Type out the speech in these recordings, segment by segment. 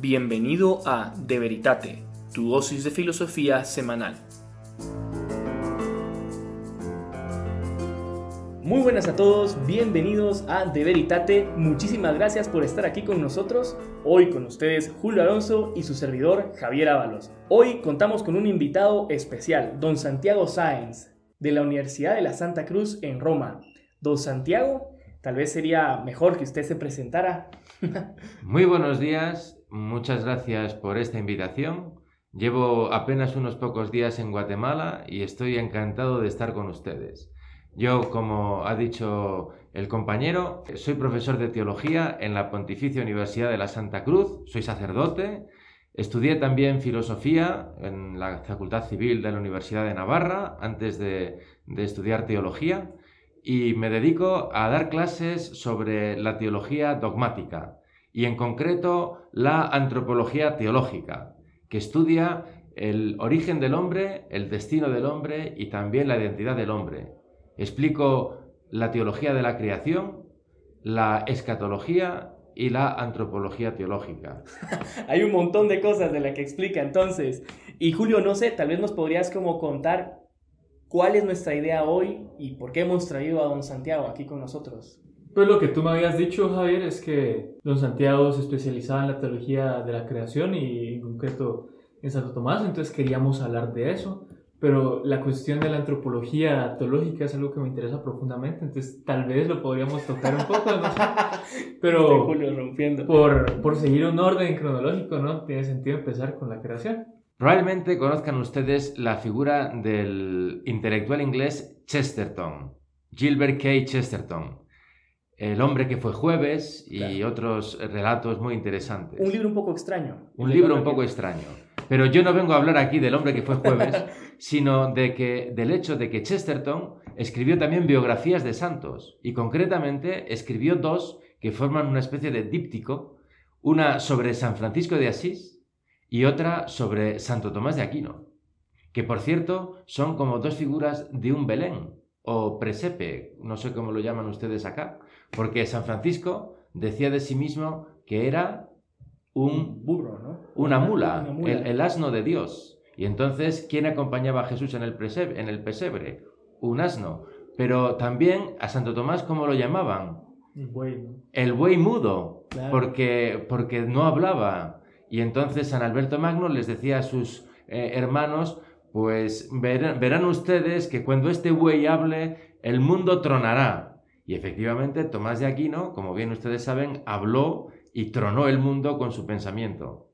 Bienvenido a De Veritate, tu dosis de filosofía semanal. Muy buenas a todos, bienvenidos a De Veritate. Muchísimas gracias por estar aquí con nosotros. Hoy con ustedes Julio Alonso y su servidor Javier Ábalos. Hoy contamos con un invitado especial, don Santiago Sáenz, de la Universidad de la Santa Cruz en Roma. Don Santiago, tal vez sería mejor que usted se presentara. Muy buenos días, Muchas gracias por esta invitación. Llevo apenas unos pocos días en Guatemala y estoy encantado de estar con ustedes. Yo, como ha dicho el compañero, soy profesor de teología en la Pontificia Universidad de la Santa Cruz, soy sacerdote, estudié también filosofía en la Facultad Civil de la Universidad de Navarra antes de, de estudiar teología y me dedico a dar clases sobre la teología dogmática, y en concreto la antropología teológica, que estudia el origen del hombre, el destino del hombre y también la identidad del hombre. Explico la teología de la creación, la escatología y la antropología teológica. Hay un montón de cosas de las que explica entonces. Y Julio, no sé, tal vez nos podrías como contar cuál es nuestra idea hoy y por qué hemos traído a don Santiago aquí con nosotros. Pues lo que tú me habías dicho, Javier, es que don Santiago se especializaba en la teología de la creación y en concreto en Santo Tomás, entonces queríamos hablar de eso, pero la cuestión de la antropología teológica es algo que me interesa profundamente, entonces tal vez lo podríamos tocar un poco, no sé, pero Julio rompiendo. Por, por seguir un orden cronológico, ¿no? Tiene sentido empezar con la creación. Probablemente conozcan ustedes la figura del intelectual inglés Chesterton, Gilbert K. Chesterton. El hombre que fue jueves y otros relatos muy interesantes. Un libro un poco extraño. Un libro un poco extraño. Pero yo no vengo a hablar aquí del hombre que fue jueves, sino de que, del hecho de que Chesterton escribió también biografías de santos y concretamente escribió dos que forman una especie de díptico, una sobre San Francisco de Asís y otra sobre Santo Tomás de Aquino, que por cierto son como dos figuras de un Belén o presepe, no sé cómo lo llaman ustedes acá, porque San Francisco decía de sí mismo que era un burro, ¿no? Una mula, El, asno de Dios. Y entonces, ¿quién acompañaba a Jesús en el, pesebre, en el pesebre? Un asno. Pero también a Santo Tomás, ¿cómo lo llamaban? El buey. El buey mudo, porque, porque no hablaba. Y entonces San Alberto Magno les decía a sus eh, hermanos, pues verán ustedes que cuando este buey hable, el mundo tronará. Y efectivamente, Tomás de Aquino, como bien ustedes saben, habló y tronó el mundo con su pensamiento.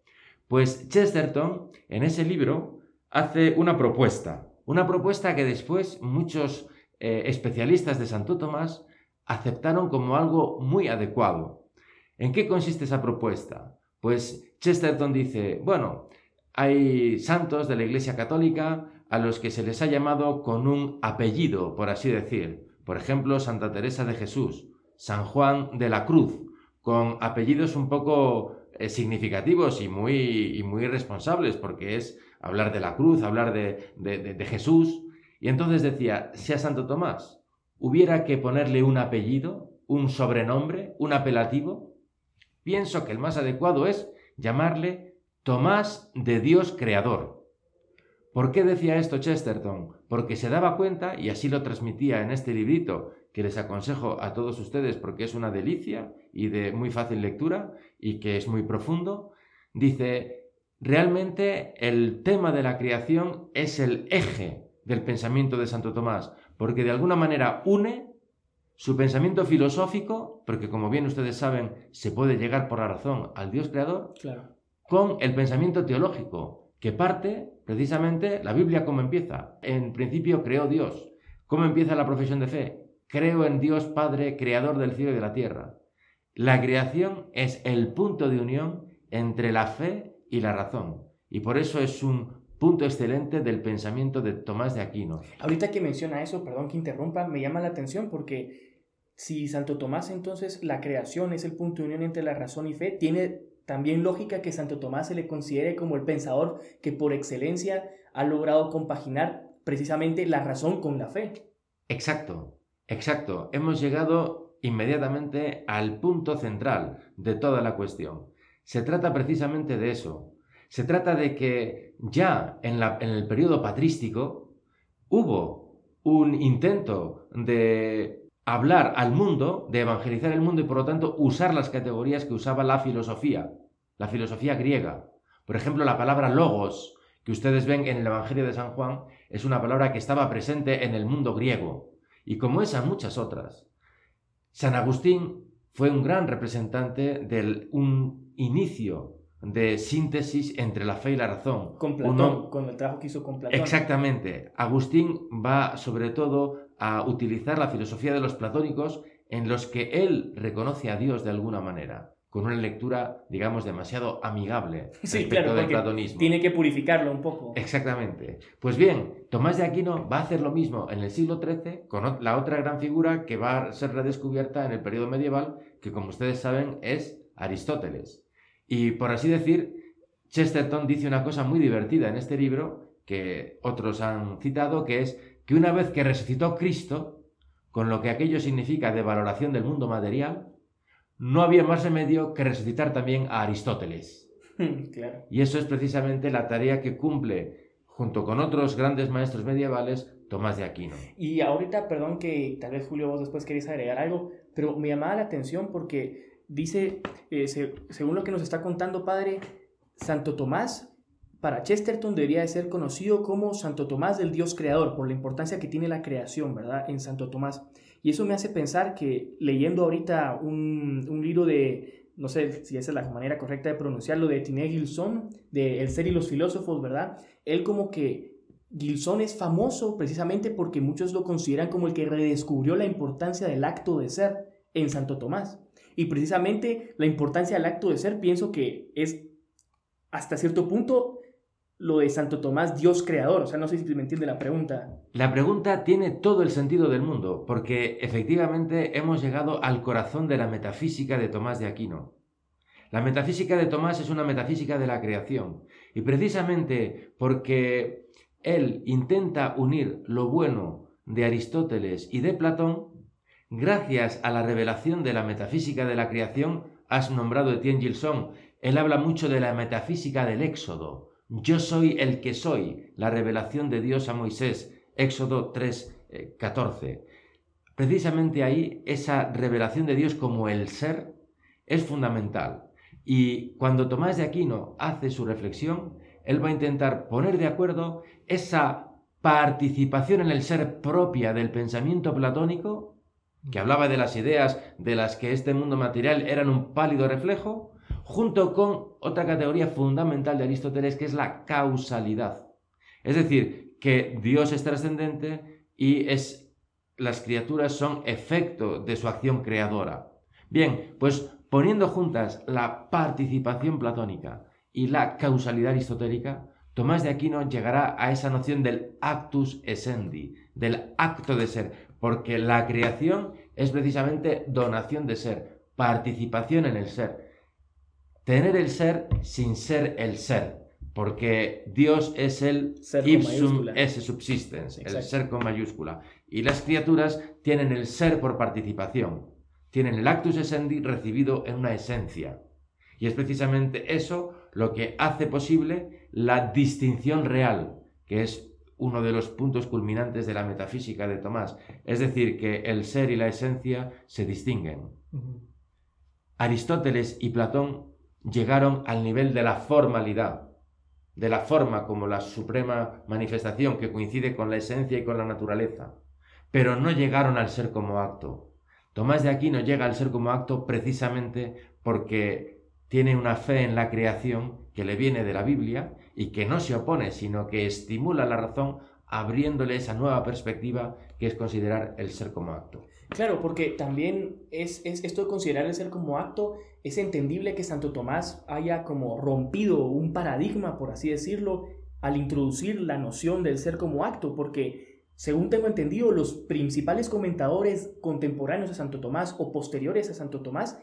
Pues Chesterton, en ese libro, hace una propuesta, una propuesta que después muchos eh, especialistas de Santo Tomás aceptaron como algo muy adecuado. ¿En qué consiste esa propuesta? Pues Chesterton dice, bueno, hay santos de la Iglesia Católica a los que se les ha llamado con un apellido, por así decir. Por ejemplo, Santa Teresa de Jesús, San Juan de la Cruz, con apellidos un poco eh, significativos y muy, muy responsables, porque es hablar de la cruz, hablar de, de Jesús. Y entonces decía, si a Santo Tomás hubiera que ponerle un apellido, un sobrenombre, un apelativo, pienso que el más adecuado es llamarle Tomás de Dios Creador. ¿Por qué decía esto Chesterton? Porque se daba cuenta, y así lo transmitía en este librito, que les aconsejo a todos ustedes porque es una delicia y de muy fácil lectura y que es muy profundo, dice, realmente el tema de la creación es el eje del pensamiento de Santo Tomás, porque de alguna manera une su pensamiento filosófico, porque como bien ustedes saben, se puede llegar por la razón al Dios creador, con el pensamiento teológico, que parte precisamente la Biblia cómo empieza. En principio creó Dios. ¿Cómo empieza la profesión de fe? Creo en Dios Padre, creador del cielo y de la tierra. La creación es el punto de unión entre la fe y la razón. Y por eso es un punto excelente del pensamiento de Tomás de Aquino. Ahorita que menciona eso, perdón que interrumpa, me llama la atención porque si Santo Tomás entonces la creación es el punto de unión entre la razón y fe, tiene también lógica que Santo Tomás se le considere como el pensador que por excelencia ha logrado compaginar precisamente la razón con la fe. Exacto, exacto. Hemos llegado inmediatamente al punto central de toda la cuestión. se trata precisamente de eso. Se trata de que ya en, en el periodo patrístico hubo un intento de hablar al mundo, de evangelizar el mundo y por lo tanto usar las categorías que usaba la filosofía, la filosofía griega. Por ejemplo, la palabra logos, que ustedes ven en el Evangelio de San Juan, es una palabra que estaba presente en el mundo griego, y como esa muchas otras. San Agustín fue un gran representante de un inicio de síntesis entre la fe y la razón. Con Platón, con el trabajo que hizo con Platón. Exactamente. Agustín va sobre todo a utilizar la filosofía de los platónicos en los que él reconoce a Dios de alguna manera, con una lectura, digamos, demasiado amigable sí, respecto del platonismo. Tiene que purificarlo un poco. Exactamente. Pues bien, Tomás de Aquino va a hacer lo mismo en el siglo XIII con la otra gran figura que va a ser redescubierta en el periodo medieval, que como ustedes saben es Aristóteles. Y por así decir, Chesterton dice una cosa muy divertida en este libro, que otros han citado, que es que una vez que resucitó Cristo, con lo que aquello significa de valoración del mundo material, no había más remedio que resucitar también a Aristóteles. Y eso es precisamente la tarea que cumple, junto con otros grandes maestros medievales, Tomás de Aquino. Y ahorita, perdón que tal vez Julio vos después queréis agregar algo, pero me llamaba la atención porque dice, eh, según lo que nos está contando Padre, Santo Tomás para Chesterton debería de ser conocido como Santo Tomás del Dios Creador, por la importancia que tiene la creación, ¿verdad? En Santo Tomás. Y eso me hace pensar que leyendo ahorita un, un libro de, no sé si esa es la manera correcta de pronunciarlo, de Tiné Gilson, de El ser y los filósofos, ¿verdad? Él como que Gilson es famoso precisamente porque muchos lo consideran como el que redescubrió la importancia del acto de ser en Santo Tomás. Y precisamente la importancia del acto de ser pienso que es hasta cierto punto lo de Santo Tomás, Dios creador. O sea, no sé si me entiende la pregunta. La pregunta tiene todo el sentido del mundo, porque efectivamente hemos llegado al corazón de la metafísica de Tomás de Aquino. La metafísica de Tomás es una metafísica de la creación, y precisamente porque él intenta unir lo bueno de Aristóteles y de Platón, gracias a la revelación de la metafísica de la creación, has nombrado Etienne Gilson. Él habla mucho de la metafísica del éxodo, yo soy el que soy, la revelación de Dios a Moisés, Éxodo 3, 14. Eh, Precisamente ahí esa revelación de Dios como el ser es fundamental. Y cuando Tomás de Aquino hace su reflexión, él va a intentar poner de acuerdo esa participación en el ser propia del pensamiento platónico, que hablaba de las ideas de las que este mundo material eran un pálido reflejo, junto con otra categoría fundamental de Aristóteles que es la causalidad. Es decir, que Dios es trascendente y es, las criaturas son efecto de su acción creadora. Bien, pues poniendo juntas la participación platónica y la causalidad aristotélica, Tomás de Aquino llegará a esa noción del actus essendi, del acto de ser, porque la creación es precisamente donación de ser, participación en el ser, tener el ser sin ser el ser, porque Dios es el ser ipsum esse subsistens, el ser con mayúscula, y las criaturas tienen el ser por participación, tienen el actus essendi recibido en una esencia. Y es precisamente eso lo que hace posible la distinción real, que es uno de los puntos culminantes de la metafísica de Tomás, es decir, que el ser y la esencia se distinguen. Aristóteles y Platón llegaron al nivel de la formalidad, de la forma como la suprema manifestación que coincide con la esencia y con la naturaleza, pero no llegaron al ser como acto. Tomás de Aquino llega al ser como acto precisamente porque tiene una fe en la creación que le viene de la Biblia y que no se opone, sino que estimula la razón abriéndole esa nueva perspectiva que es considerar el ser como acto. Claro, porque también es, esto de considerar el ser como acto, es entendible que Santo Tomás haya como rompido un paradigma, por así decirlo, al introducir la noción del ser como acto, porque según tengo entendido, los principales comentadores contemporáneos a Santo Tomás o posteriores a Santo Tomás,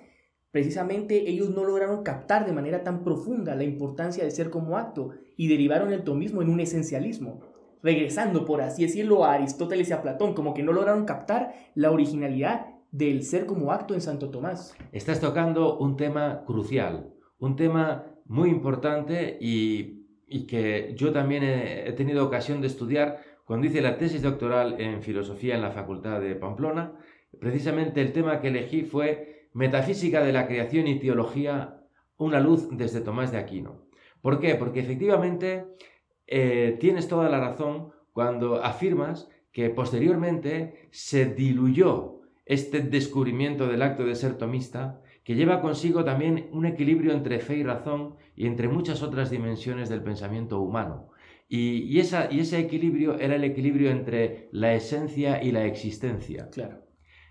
precisamente ellos no lograron captar de manera tan profunda la importancia del ser como acto y derivaron el tomismo en un esencialismo regresando, por así decirlo, a Aristóteles y a Platón, como que no lograron captar la originalidad del ser como acto en Santo Tomás. Estás tocando un tema crucial, un tema muy importante y, que yo también he, tenido ocasión de estudiar cuando hice la tesis doctoral en filosofía en la Facultad de Pamplona. Precisamente el tema que elegí fue Metafísica de la creación y teología, una luz desde Tomás de Aquino. ¿Por qué? Porque efectivamente eh, tienes toda la razón cuando afirmas que posteriormente se diluyó este descubrimiento del acto de ser tomista, que lleva consigo también un equilibrio entre fe y razón y entre muchas otras dimensiones del pensamiento humano. Y, ese equilibrio era el equilibrio entre la esencia y la existencia. Claro.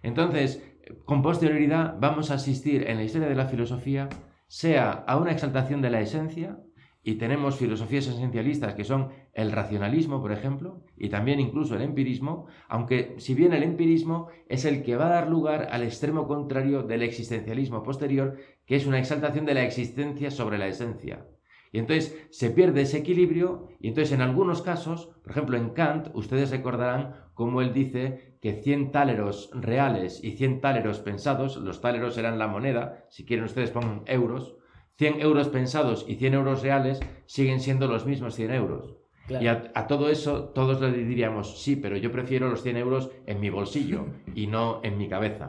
Entonces, con posterioridad vamos a asistir en la historia de la filosofía, sea a una exaltación de la esencia, y tenemos filosofías esencialistas que son el racionalismo, por ejemplo, y también incluso el empirismo, aunque si bien el empirismo es el que va a dar lugar al extremo contrario del existencialismo posterior, que es una exaltación de la existencia sobre la esencia. Y entonces se pierde ese equilibrio y entonces en algunos casos, por ejemplo en Kant, ustedes recordarán cómo él dice que 100 táleros reales y 100 táleros pensados, los táleros eran la moneda, si quieren ustedes pongan euros, 100 euros pensados y 100 euros reales siguen siendo los mismos 100 euros. Y a, todo eso todos le diríamos, sí, pero yo prefiero los 100 euros en mi bolsillo y no en mi cabeza.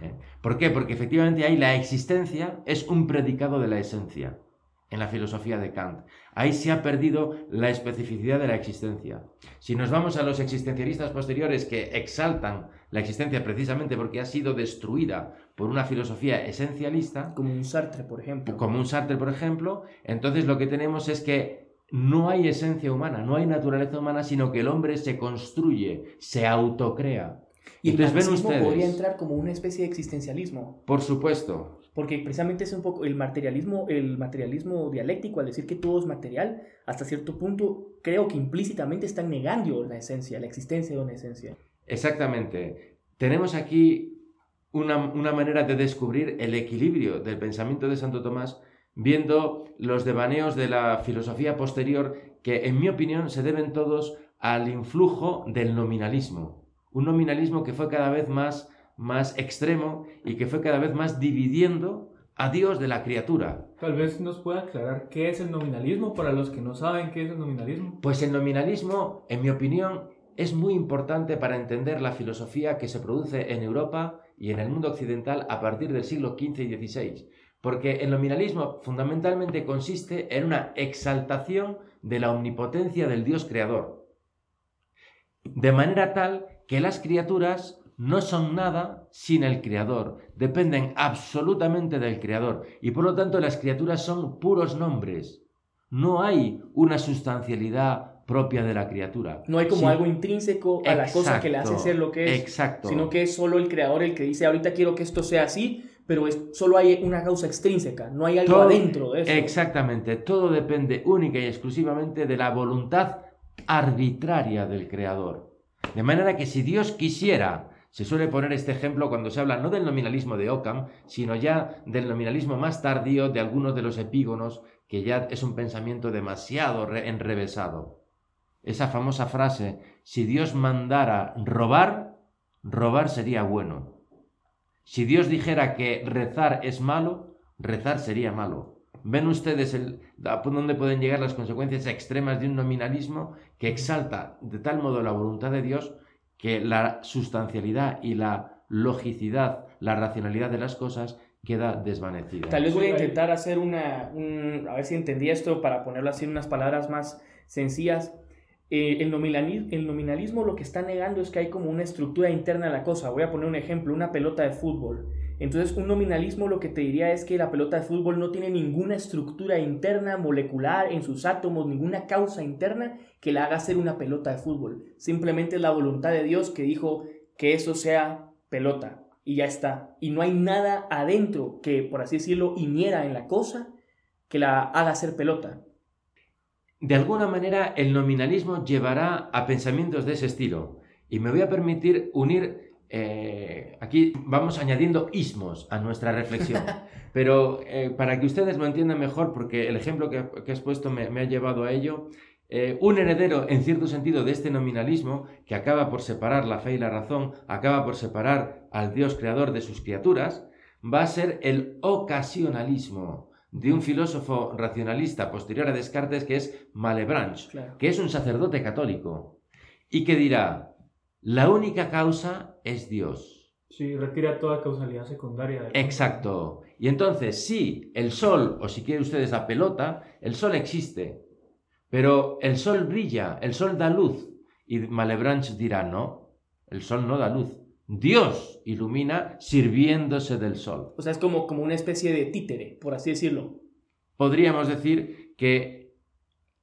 ¿eh? ¿Por qué? Porque efectivamente ahí la existencia es un predicado de la esencia en la filosofía de Kant. Ahí se ha perdido la especificidad de la existencia. Si nos vamos a los existencialistas posteriores que exaltan la existencia precisamente porque ha sido destruida por una filosofía esencialista, como un Sartre, por ejemplo. Como un Sartre, por ejemplo, entonces lo que tenemos es que no hay esencia humana, no hay naturaleza humana, sino que el hombre se construye, se autocrea. Y entonces, el ven podría entrar como una especie de existencialismo. Por supuesto porque precisamente es un poco el materialismo, el materialismo dialéctico, al decir que todo es material, hasta cierto punto creo que implícitamente están negando la esencia, la existencia de una esencia. Exactamente. Tenemos aquí una, una manera de descubrir el equilibrio del pensamiento de Santo Tomás viendo los devaneos de la filosofía posterior que, en mi opinión, se deben todos al influjo del nominalismo. Un nominalismo que fue cada vez más más extremo y que fue cada vez más dividiendo a Dios de la criatura. Tal vez nos pueda aclarar qué es el nominalismo para los que no saben qué es el nominalismo. Pues el nominalismo, en mi opinión, es muy importante para entender la filosofía que se produce en Europa y en el mundo occidental a partir del siglo XV y XVI. Porque el nominalismo fundamentalmente consiste en una exaltación de la omnipotencia del Dios creador. De manera tal que las criaturas no son nada sin el Creador, dependen absolutamente del Creador y por lo tanto las criaturas son puros nombres. No hay una sustancialidad propia de la criatura. No hay como algo intrínseco a la cosa que le hace ser lo que es, exacto. sino que es solo el Creador el que dice, ahorita quiero que esto sea así, pero es, solo hay una causa extrínseca, no hay algo adentro de eso. Exactamente, todo depende única y exclusivamente de la voluntad arbitraria del Creador. De manera que si Dios quisiera se suele poner este ejemplo cuando se habla no del nominalismo de Occam, sino ya del nominalismo más tardío de algunos de los epígonos, que ya es un pensamiento demasiado enrevesado. Esa famosa frase, si Dios mandara robar, robar sería bueno. Si Dios dijera que rezar es malo, rezar sería malo. ¿Ven ustedes el, dónde pueden llegar las consecuencias extremas de un nominalismo que exalta de tal modo la voluntad de Dios que la sustancialidad y la logicidad, la racionalidad de las cosas queda desvanecida. Tal vez voy a intentar hacer una, a ver si entendí esto para ponerlo así en unas palabras más sencillas. Eh, el, nominalismo, el nominalismo lo que está negando es que hay como una estructura interna a la cosa. Voy a poner un ejemplo, una pelota de fútbol. Entonces, un nominalismo lo que te diría es que la pelota de fútbol no tiene ninguna estructura interna, molecular, en sus átomos, ninguna causa interna que la haga ser una pelota de fútbol. Simplemente es la voluntad de Dios que dijo que eso sea pelota y ya está. Y no hay nada adentro que, por así decirlo, iniera en la cosa que la haga ser pelota. De alguna manera, el nominalismo llevará a pensamientos de ese estilo. Y me voy a permitir unir eh, aquí vamos añadiendo ismos a nuestra reflexión, pero eh, para que ustedes lo entiendan mejor, porque el ejemplo que, has puesto me, ha llevado a ello, eh, un heredero en cierto sentido de este nominalismo, que acaba por separar la fe y la razón, acaba por separar al Dios creador de sus criaturas, va a ser el ocasionalismo, de un filósofo racionalista posterior a Descartes que es Malebranche, que es un sacerdote católico, y que dirá, la única causa es Dios. Sí, retira toda causalidad secundaria. Exacto. Y entonces, sí, el sol, o si quieren ustedes la pelota, el sol existe, pero el sol brilla, el sol da luz. Y Malebranche dirá, no, el sol no da luz, Dios ilumina sirviéndose del sol. O sea, es como, como una especie de títere, por así decirlo. Podríamos decir que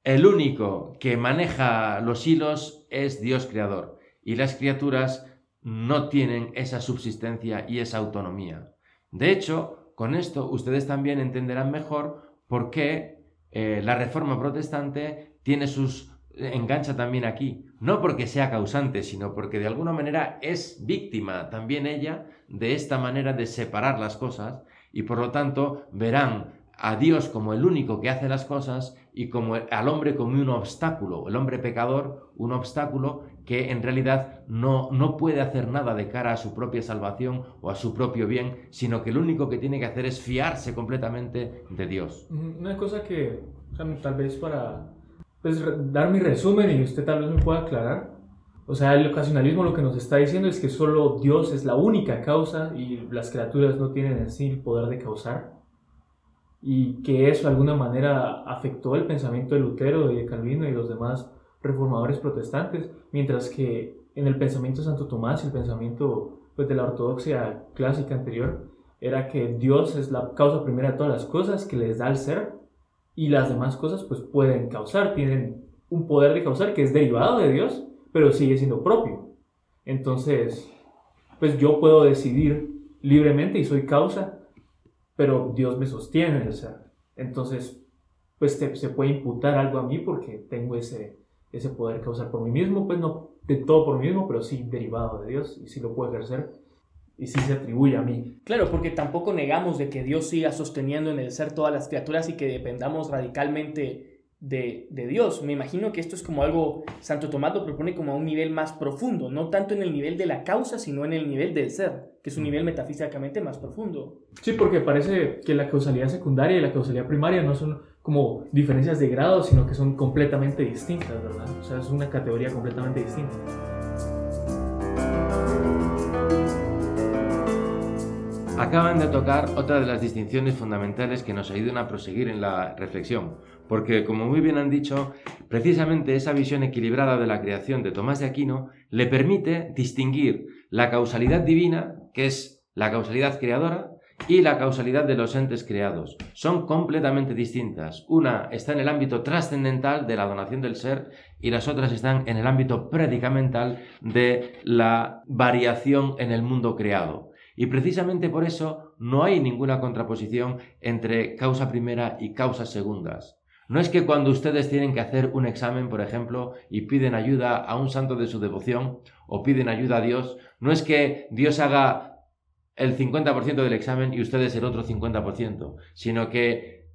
el único que maneja los hilos es Dios creador y las criaturas no tienen esa subsistencia y esa autonomía. De hecho, con esto ustedes también entenderán mejor por qué eh, la reforma protestante tiene sus engancha también aquí, no porque sea causante, sino porque de alguna manera es víctima también ella de esta manera de separar las cosas y por lo tanto verán a Dios como el único que hace las cosas y como al hombre como un obstáculo, el hombre pecador, un obstáculo que en realidad no, no puede hacer nada de cara a su propia salvación o a su propio bien, sino que lo único que tiene que hacer es fiarse completamente de Dios. Una cosa que, tal vez para pues, dar mi resumen y usted tal vez me pueda aclarar. O sea, el ocasionalismo lo que nos está diciendo es que solo Dios es la única causa y las criaturas no tienen en sí el poder de causar. Y que eso de alguna manera afectó el pensamiento de Lutero y de Calvino y los demás reformadores protestantes, mientras que en el pensamiento de Santo Tomás y el pensamiento pues, de la ortodoxia clásica anterior era que Dios es la causa primera de todas las cosas que les da el ser y las demás cosas pues pueden causar, tienen un poder de causar que es derivado de Dios, pero sigue siendo propio. Entonces, pues yo puedo decidir libremente y soy causa, pero Dios me sostiene el ser. Entonces, pues se puede imputar algo a mí porque tengo ese, ese poder causar por mí mismo, pues no de todo por mí mismo, pero sí derivado de Dios y sí lo puedo ejercer y sí se atribuye a mí. Claro, porque tampoco negamos de que Dios siga sosteniendo en el ser todas las criaturas y que dependamos radicalmente de, de, Dios. Me imagino que esto es como algo, Santo Tomás lo propone como a un nivel más profundo, no tanto en el nivel de la causa, sino en el nivel del ser, que es un mm. nivel metafísicamente más profundo. Sí, porque parece que la causalidad secundaria y la causalidad primaria no son como diferencias de grado, sino que son completamente distintas, ¿verdad? O sea, es una categoría completamente distinta. Acaban de tocar otra de las distinciones fundamentales que nos ayudan a proseguir en la reflexión, porque como muy bien han dicho, precisamente esa visión equilibrada de la creación de Tomás de Aquino le permite distinguir la causalidad divina, que es la causalidad creadora, y la causalidad de los entes creados. Son completamente distintas. Una está en el ámbito trascendental de la donación del ser y las otras están en el ámbito predicamental de la variación en el mundo creado. Y precisamente por eso no hay ninguna contraposición entre causa primera y causas segundas. No es que cuando ustedes tienen que hacer un examen, por ejemplo, y piden ayuda a un santo de su devoción o piden ayuda a Dios, no es que Dios haga el 50% del examen y ustedes el otro 50%, sino que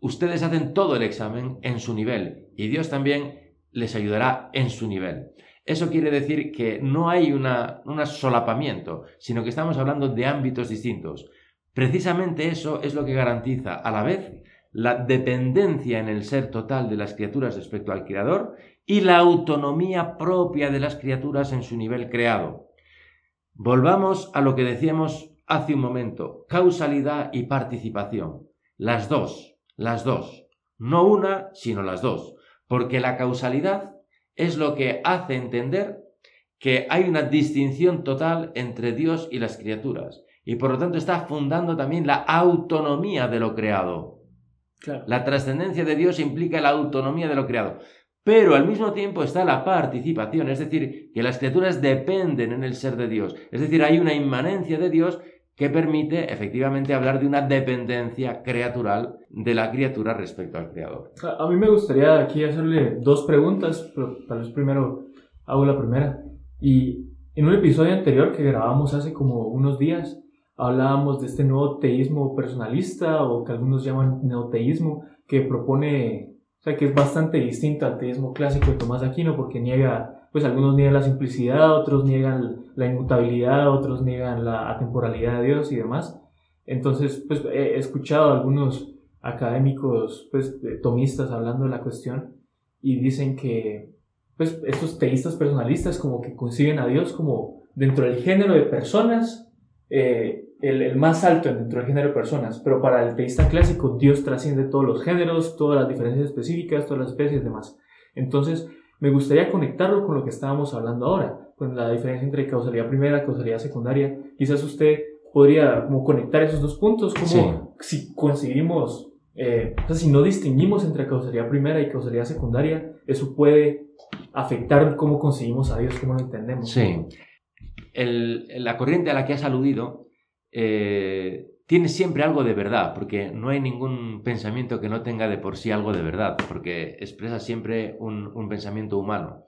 ustedes hacen todo el examen en su nivel y Dios también les ayudará en su nivel. Eso quiere decir que no hay una, un solapamiento, sino que estamos hablando de ámbitos distintos. Precisamente eso es lo que garantiza a la vez la dependencia en el ser total de las criaturas respecto al Creador y la autonomía propia de las criaturas en su nivel creado. Volvamos a lo que decíamos hace un momento, causalidad y participación. Las dos, las dos. No una, sino las dos. Porque la causalidad es lo que hace entender que hay una distinción total entre Dios y las criaturas. Y por lo tanto está fundando también la autonomía de lo creado. La trascendencia de Dios implica la autonomía de lo creado. Pero al mismo tiempo está la participación, es decir, que las criaturas dependen en el ser de Dios. Es decir, hay una inmanencia de Dios que permite efectivamente hablar de una dependencia creatural de la criatura respecto al creador. A mí me gustaría aquí hacerle dos preguntas, pero tal vez primero hago la primera. Y en un episodio anterior que grabamos hace como unos días, hablábamos de este nuevo teísmo personalista o que algunos llaman neoteísmo, que propone, o sea, que es bastante distinto al teísmo clásico de Tomás Aquino porque niega pues algunos niegan la simplicidad, otros niegan la inmutabilidad, otros niegan la atemporalidad de Dios y demás. Entonces, pues he escuchado algunos, académicos, pues, tomistas hablando de la cuestión y dicen que, pues, estos teístas personalistas como que conciben a Dios como dentro del género de personas, eh, el, más alto dentro del género de personas, pero para el teísta clásico Dios trasciende todos los géneros, todas las diferencias específicas, todas las especies y demás. Entonces, me gustaría conectarlo con lo que estábamos hablando ahora, con la diferencia entre causalidad primera, causalidad secundaria. Quizás usted podría como conectar esos dos puntos, como si conseguimos eh, o sea, si no distinguimos entre causalidad primera y causalidad secundaria, eso puede afectar cómo conseguimos a Dios, cómo lo entendemos. Sí. la corriente a la que has aludido eh, tiene siempre algo de verdad, porque no hay ningún pensamiento que no tenga de por sí algo de verdad, porque expresa siempre un, pensamiento humano.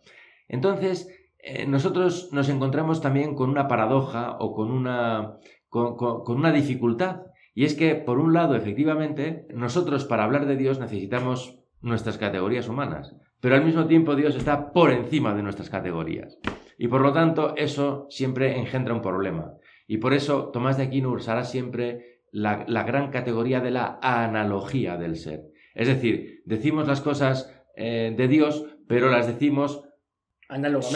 Entonces, eh, nosotros nos encontramos también con una paradoja o con una, con una dificultad y es que, por un lado, efectivamente, nosotros para hablar de Dios necesitamos nuestras categorías humanas, pero al mismo tiempo Dios está por encima de nuestras categorías. Y por lo tanto, eso siempre engendra un problema. Y por eso Tomás de Aquino usará siempre la, gran categoría de la analogía del ser. Es decir, decimos las cosas eh, de Dios, pero las decimos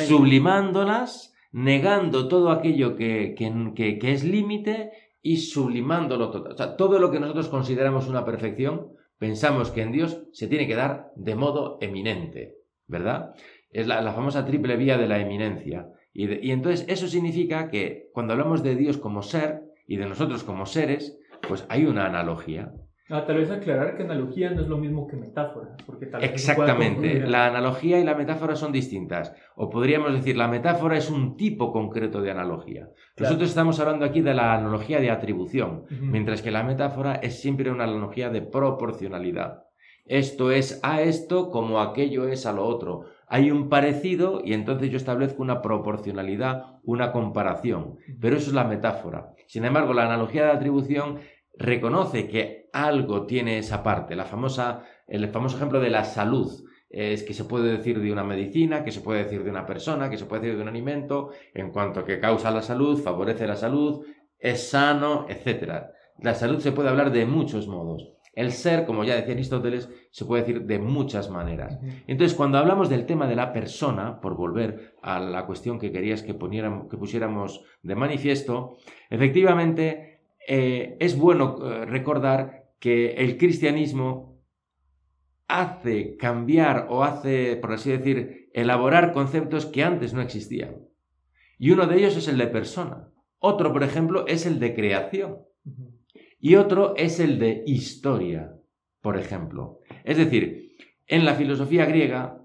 sublimándolas, negando todo aquello que, que, que es límite y sublimándolo todo. O sea, todo lo que nosotros consideramos una perfección, pensamos que en Dios se tiene que dar de modo eminente, ¿verdad? Es la, famosa triple vía de la eminencia. Y, y entonces eso significa que cuando hablamos de Dios como ser y de nosotros como seres, pues hay una analogía. Ah, tal vez aclarar que analogía no es lo mismo que metáfora. Porque tal vez Exactamente. La analogía y la metáfora son distintas. O podríamos decir, la metáfora es un tipo concreto de analogía. Nosotros estamos hablando aquí de la analogía de atribución, mientras que la metáfora es siempre una analogía de proporcionalidad. Esto es a esto como aquello es a lo otro. Hay un parecido y entonces yo establezco una proporcionalidad, una comparación. Pero eso es la metáfora. Sin embargo, la analogía de atribución reconoce que algo tiene esa parte. La famosa, el famoso ejemplo de la salud es que se puede decir de una medicina, que se puede decir de una persona, que se puede decir de un alimento, en cuanto que causa la salud, favorece la salud, es sano, etc. La salud se puede hablar de muchos modos. El ser, como ya decía Aristóteles, se puede decir de muchas maneras. Entonces, cuando hablamos del tema de la persona, por volver a la cuestión que querías que, que pusiéramos de manifiesto, efectivamente eh, es bueno eh, recordar que el cristianismo hace cambiar o hace, por así decir, elaborar conceptos que antes no existían. Y uno de ellos es el de persona. Otro, por ejemplo, es el de creación. Y otro es el de historia, por ejemplo. Es decir, en la filosofía griega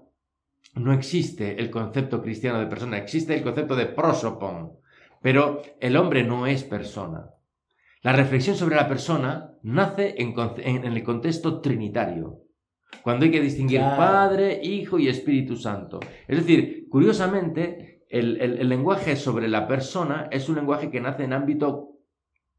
no existe el concepto cristiano de persona, existe el concepto de prosopon, pero el hombre no es persona. La reflexión sobre la persona nace en, el contexto trinitario, cuando hay que distinguir Padre, Hijo y Espíritu Santo. Es decir, curiosamente, el, lenguaje sobre la persona es un lenguaje que nace en ámbito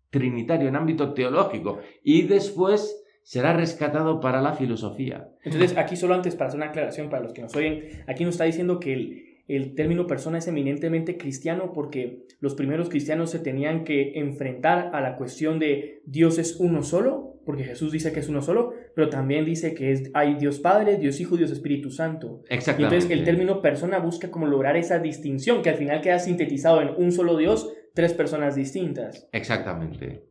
trinitario, en ámbito teológico, y después será rescatado para la filosofía. Entonces, aquí solo antes, para hacer una aclaración para los que nos oyen, aquí nos está diciendo que el, el término persona es eminentemente cristiano porque los primeros cristianos se tenían que enfrentar a la cuestión de Dios es uno solo, porque Jesús dice que es uno solo, pero también dice que es, hay Dios Padre, Dios Hijo, Dios Espíritu Santo. Exactamente. Y entonces el término persona busca como lograr esa distinción que al final queda sintetizado en un solo Dios, tres personas distintas. Exactamente.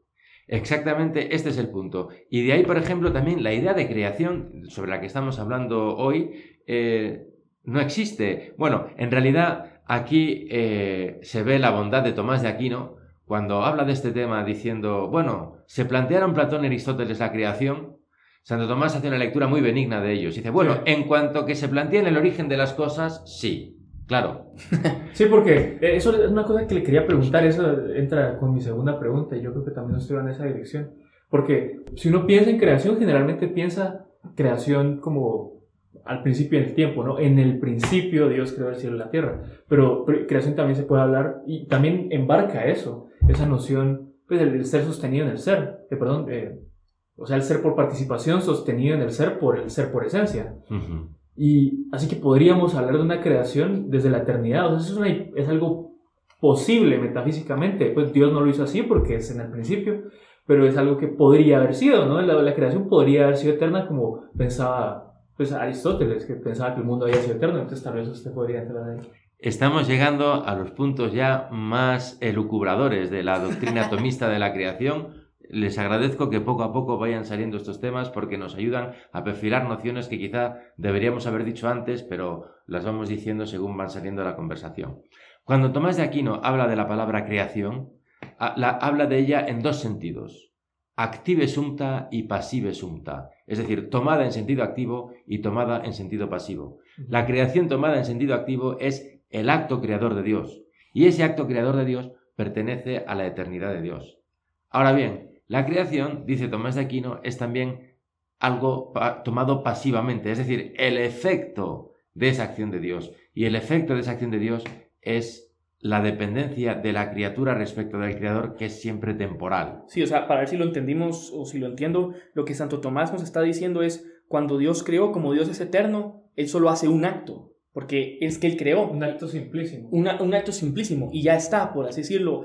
Exactamente, este es el punto. Y de ahí, por ejemplo, también la idea de creación sobre la que estamos hablando hoy, eh, no existe. Bueno, en realidad aquí eh, se ve la bondad de Tomás de Aquino cuando habla de este tema diciendo, bueno, se plantearon Platón y Aristóteles la creación, Santo Tomás hace una lectura muy benigna de ellos. Dice, bueno, en cuanto que se planteen el origen de las cosas, sí, claro. sí, porque eh, eso es una cosa que le quería preguntar, eso entra con mi segunda pregunta y yo creo que también estoy en esa dirección. Porque si uno piensa en creación, generalmente piensa creación como al principio del tiempo, ¿no? En el principio Dios creó el cielo y la tierra, pero creación también se puede hablar y también embarca eso, esa noción pues, del, ser sostenido en el ser, eh, perdón, eh, o sea, el ser por participación sostenido en el ser por el ser por esencia. Y así que podríamos hablar de una creación desde la eternidad, o sea, eso es, es algo posible metafísicamente, pues Dios no lo hizo así porque es en el principio, pero es algo que podría haber sido, ¿no? La, la creación podría haber sido eterna como pensaba pues, Aristóteles, que pensaba que el mundo había sido eterno, entonces tal vez usted podría entrar ahí. Estamos llegando a los puntos ya más elucubradores de la doctrina atomista de la creación. Les agradezco que poco a poco vayan saliendo estos temas porque nos ayudan a perfilar nociones que quizá deberíamos haber dicho antes, pero las vamos diciendo según van saliendo la conversación. Cuando Tomás de Aquino habla de la palabra creación, habla de ella en dos sentidos, active sumta y passive sumta, es decir, tomada en sentido activo y tomada en sentido pasivo. La creación tomada en sentido activo es el acto creador de Dios, y ese acto creador de Dios pertenece a la eternidad de Dios. Ahora bien, la creación, dice Tomás de Aquino, es también algo tomado pasivamente, es decir, el efecto de esa acción de Dios. Y el efecto de esa acción de Dios es la dependencia de la criatura respecto del creador que es siempre temporal. Sí, o sea, para ver si lo entendimos o si lo entiendo, lo que Santo Tomás nos está diciendo es, cuando Dios creó, como Dios es eterno, Él solo hace un acto, porque es que Él creó. Un acto simplísimo. un acto simplísimo, y ya está, por así decirlo,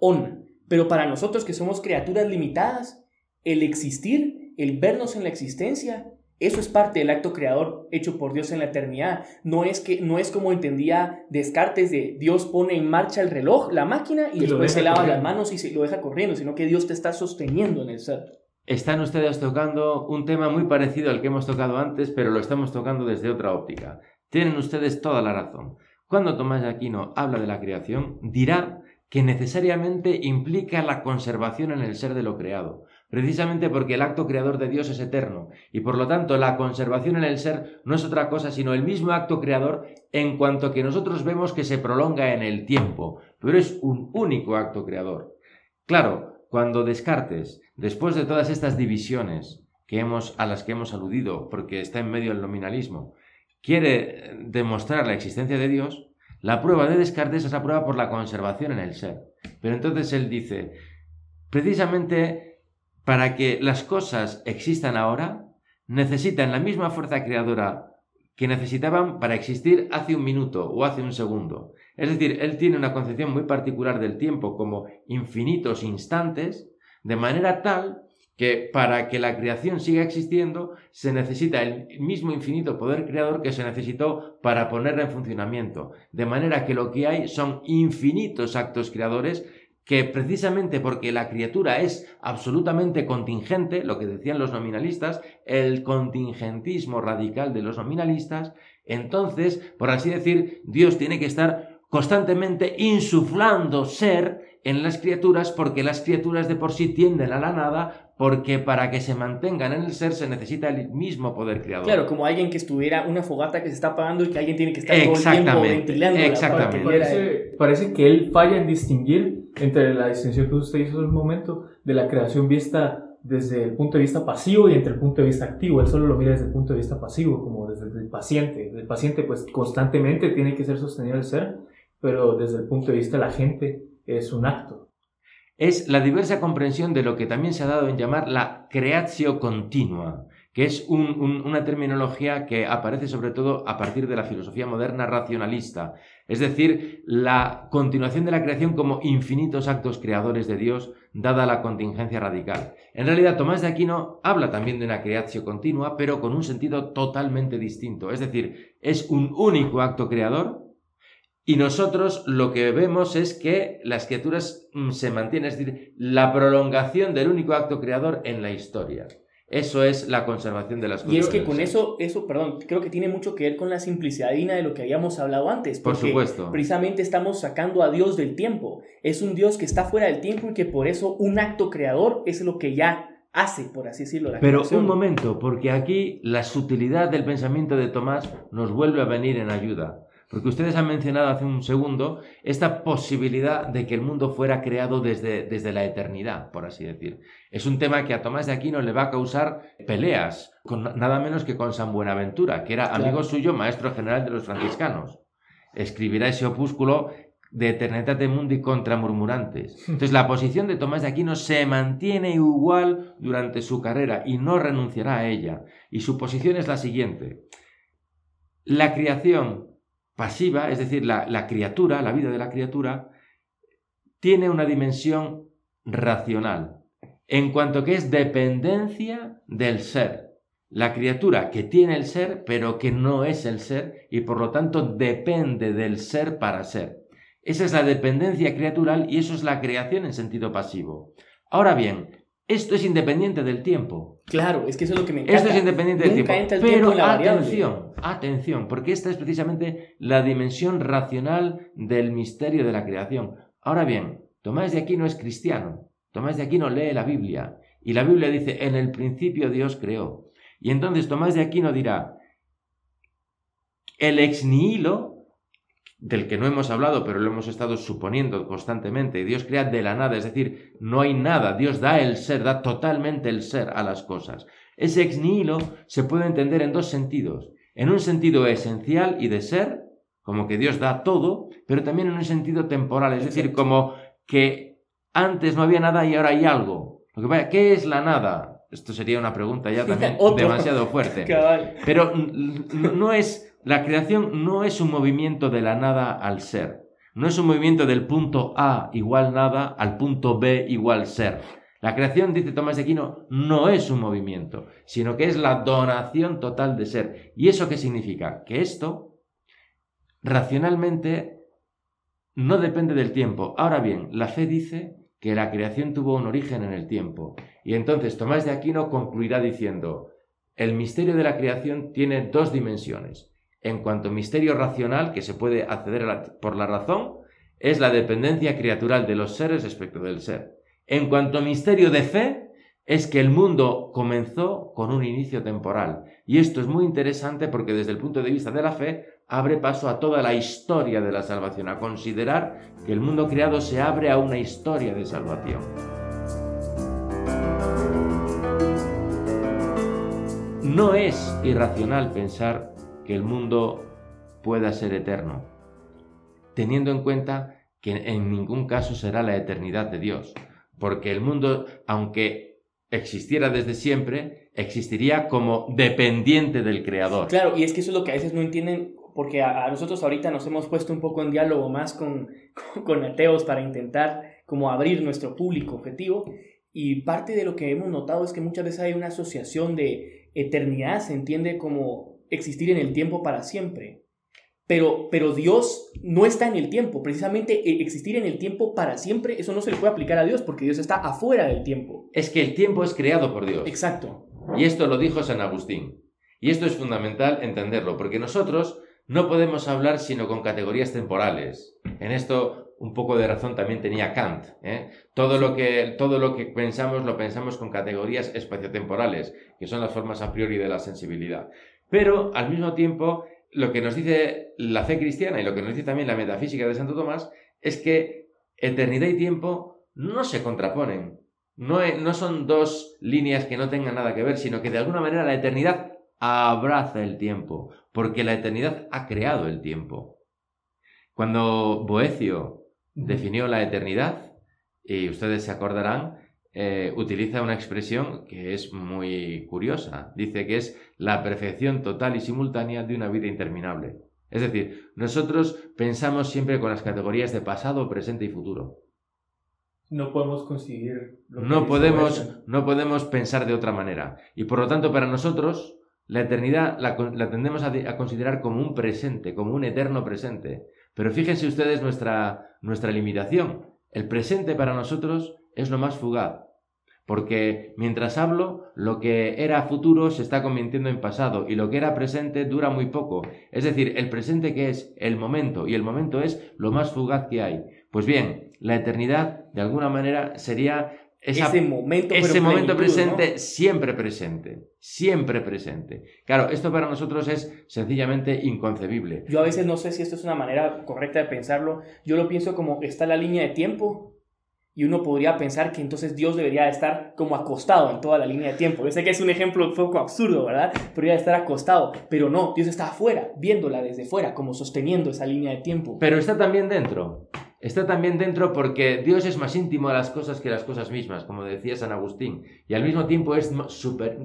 on. Pero para nosotros que somos criaturas limitadas, el existir, el vernos en la existencia, eso es parte del acto creador hecho por Dios en la eternidad. No es, que, no es como entendía Descartes de Dios pone en marcha el reloj, la máquina, y, después se lava las manos y se lo deja corriendo, sino que Dios te está sosteniendo en el ser. Están ustedes tocando un tema muy parecido al que hemos tocado antes, pero lo estamos tocando desde otra óptica. Tienen ustedes toda la razón. Cuando Tomás de Aquino habla de la creación, dirá que necesariamente implica la conservación en el ser de lo creado precisamente porque el acto creador de Dios es eterno, y por lo tanto la conservación en el ser no es otra cosa sino el mismo acto creador en cuanto que nosotros vemos que se prolonga en el tiempo, pero es un único acto creador. Claro, cuando Descartes, después de todas estas divisiones que hemos, a las que hemos aludido, porque está en medio del nominalismo, quiere demostrar la existencia de Dios, la prueba de Descartes es la prueba por la conservación en el ser. Pero entonces él dice, precisamente para que las cosas existan ahora, necesitan la misma fuerza creadora que necesitaban para existir hace un minuto o hace un segundo. Es decir, él tiene una concepción muy particular del tiempo como infinitos instantes, de manera tal que para que la creación siga existiendo se necesita el mismo infinito poder creador que se necesitó para ponerla en funcionamiento. De manera que lo que hay son infinitos actos creadores que precisamente porque la criatura es absolutamente contingente, lo que decían los nominalistas, el contingentismo radical de los nominalistas, entonces, por así decir, Dios tiene que estar constantemente insuflando ser en las criaturas porque las criaturas de por sí tienden a la nada porque para que se mantengan en el ser se necesita el mismo poder creador. Claro, como alguien que estuviera una fogata que se está apagando y que alguien tiene que estar todo el tiempo ventilando. Exactamente. Parece, parece que él falla en distinguir entre la distinción que usted hizo en un momento de la creación vista desde el punto de vista pasivo y entre el punto de vista activo. Él solo lo mira desde el punto de vista pasivo, como desde el paciente. El paciente pues constantemente tiene que ser sostenido el ser, pero desde el punto de vista de la gente es un acto es la diversa comprensión de lo que también se ha dado en llamar la creatio continua, que es una terminología que aparece sobre todo a partir de la filosofía moderna racionalista, es decir, la continuación de la creación como infinitos actos creadores de Dios, dada la contingencia radical. En realidad, Tomás de Aquino habla también de una creatio continua, pero con un sentido totalmente distinto, es decir, es un único acto creador, y nosotros lo que vemos es que las criaturas mm, se mantienen, es decir, la prolongación del único acto creador en la historia. Eso es la conservación de las cosas. Y es que con eso, eso, perdón, creo que tiene mucho que ver con la simplicidad divina de lo que habíamos hablado antes. Por supuesto. Precisamente estamos sacando a Dios del tiempo. Es un Dios que está fuera del tiempo y que por eso un acto creador es lo que ya hace, por así decirlo. La Pero un momento, porque aquí la sutilidad del pensamiento de Tomás nos vuelve a venir en ayuda. Porque ustedes han mencionado hace un segundo esta posibilidad de que el mundo fuera creado desde, desde la eternidad, por así decir. Es un tema que a Tomás de Aquino le va a causar peleas, con nada menos que con San Buenaventura, que era amigo suyo, maestro general de los franciscanos. Escribirá ese opúsculo de Eternitate Mundi contra murmurantes. Entonces la posición de Tomás de Aquino se mantiene igual durante su carrera y no renunciará a ella. Y su posición es la siguiente. La creación pasiva, es decir, la, criatura, la vida de la criatura, tiene una dimensión racional. en cuanto que es dependencia del ser. La criatura que tiene el ser, pero que no es el ser, y por lo tanto depende del ser para ser. Esa es la dependencia criatural y eso es la creación en sentido pasivo. Ahora bien, esto es independiente del tiempo. Claro, es que eso es lo que me encanta. Esto es independiente del tiempo. Pero atención, atención, porque esta es precisamente la dimensión racional del misterio de la creación. Ahora bien, Tomás de Aquino es cristiano. Tomás de Aquino lee la Biblia. Y la Biblia dice, en el principio Dios creó. Y entonces Tomás de Aquino dirá, el ex nihilo del que no hemos hablado, pero lo hemos estado suponiendo constantemente. Dios crea de la nada, es decir, no hay nada. Dios da el ser, da totalmente el ser a las cosas. Ese ex nihilo se puede entender en dos sentidos. En un sentido esencial y de ser, como que Dios da todo, pero también en un sentido temporal, es decir, como que antes no había nada y ahora hay algo. Lo que ¿qué es la nada? Esto sería una pregunta ya también demasiado fuerte. Pero no es la creación no es un movimiento de la nada al ser, no es un movimiento del punto A igual nada al punto B igual ser. La creación, dice Tomás de Aquino, no es un movimiento, sino que es la donación total de ser. ¿Y eso qué significa? Que esto, racionalmente, no depende del tiempo. Ahora bien, la fe dice que la creación tuvo un origen en el tiempo. Y entonces Tomás de Aquino concluirá diciendo, el misterio de la creación tiene dos dimensiones en cuanto misterio racional que se puede acceder por la razón, es la dependencia criatural de los seres respecto del ser. En cuanto misterio de fe, es que el mundo comenzó con un inicio temporal. Y esto es muy interesante porque desde el punto de vista de la fe abre paso a toda la historia de la salvación, a considerar que el mundo creado se abre a una historia de salvación. No es irracional pensar que el mundo pueda ser eterno, teniendo en cuenta que en ningún caso será la eternidad de Dios, porque el mundo, aunque existiera desde siempre, existiría como dependiente del Creador. Claro, y es que eso es lo que a veces no entienden, porque a, nosotros ahorita nos hemos puesto un poco en diálogo más con, con ateos para intentar como abrir nuestro público objetivo, y parte de lo que hemos notado es que muchas veces hay una asociación de eternidad, se entiende como existir en el tiempo para siempre. Pero, pero Dios no está en el tiempo. Precisamente eh, existir en el tiempo para siempre, eso no se le puede aplicar a Dios porque Dios está afuera del tiempo. Es que el tiempo es creado por Dios. Exacto. Y esto lo dijo San Agustín. Y esto es fundamental entenderlo, porque nosotros no podemos hablar sino con categorías temporales. En esto un poco de razón también tenía Kant. ¿eh? Todo, lo que, todo lo que pensamos lo pensamos con categorías espaciotemporales, que son las formas a priori de la sensibilidad. Pero al mismo tiempo, lo que nos dice la fe cristiana y lo que nos dice también la metafísica de Santo Tomás es que eternidad y tiempo no se contraponen. No, no son dos líneas que no tengan nada que ver, sino que de alguna manera la eternidad abraza el tiempo, porque la eternidad ha creado el tiempo. Cuando Boecio definió la eternidad, y ustedes se acordarán, eh, utiliza una expresión que es muy curiosa. Dice que es la perfección total y simultánea de una vida interminable. Es decir, nosotros pensamos siempre con las categorías de pasado, presente y futuro. No podemos conseguir... no, podemos, no podemos pensar de otra manera. Y por lo tanto, para nosotros, la eternidad la, tendemos a, considerar como un presente, como un eterno presente. Pero fíjense ustedes nuestra, nuestra limitación. El presente para nosotros es lo más fugaz, porque mientras hablo, lo que era futuro se está convirtiendo en pasado y lo que era presente dura muy poco. Es decir, el presente que es el momento y el momento es lo más fugaz que hay. Pues bien, la eternidad de alguna manera sería ese momento, ese momento presente siempre presente, siempre presente. Claro, esto para nosotros es sencillamente inconcebible. Yo a veces no sé si esto es una manera correcta de pensarlo. Yo lo pienso como está la línea de tiempo y uno podría pensar que entonces Dios debería estar como acostado en toda la línea de tiempo. Yo sé que es un ejemplo poco absurdo, ¿verdad? Podría estar acostado, pero no, Dios está afuera, viéndola desde fuera, como sosteniendo esa línea de tiempo. Pero está también dentro. Está también dentro porque Dios es más íntimo a las cosas que las cosas mismas, como decía San Agustín, y al mismo tiempo es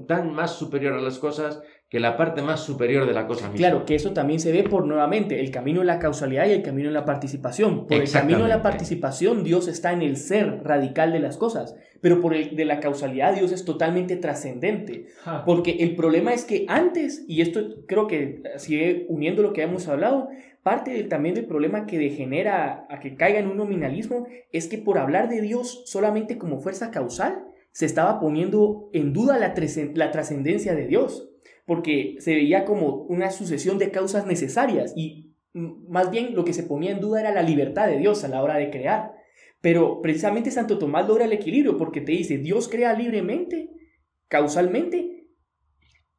tan más superior a las cosas que la parte más superior de la cosa misma. Claro, que eso también se ve por nuevamente el camino de la causalidad y el camino de la participación. Por el camino de la participación Dios está en el ser radical de las cosas, pero por el de la causalidad Dios es totalmente trascendente. Porque el problema es que antes, y esto creo que sigue uniendo lo que hemos hablado, parte también del problema que degenera a que caiga en un nominalismo es que por hablar de Dios solamente como fuerza causal, se estaba poniendo en duda la trascendencia de Dios porque se veía como una sucesión de causas necesarias y más bien lo que se ponía en duda era la libertad de Dios a la hora de crear. Pero precisamente Santo Tomás logra el equilibrio porque te dice, Dios crea libremente, causalmente,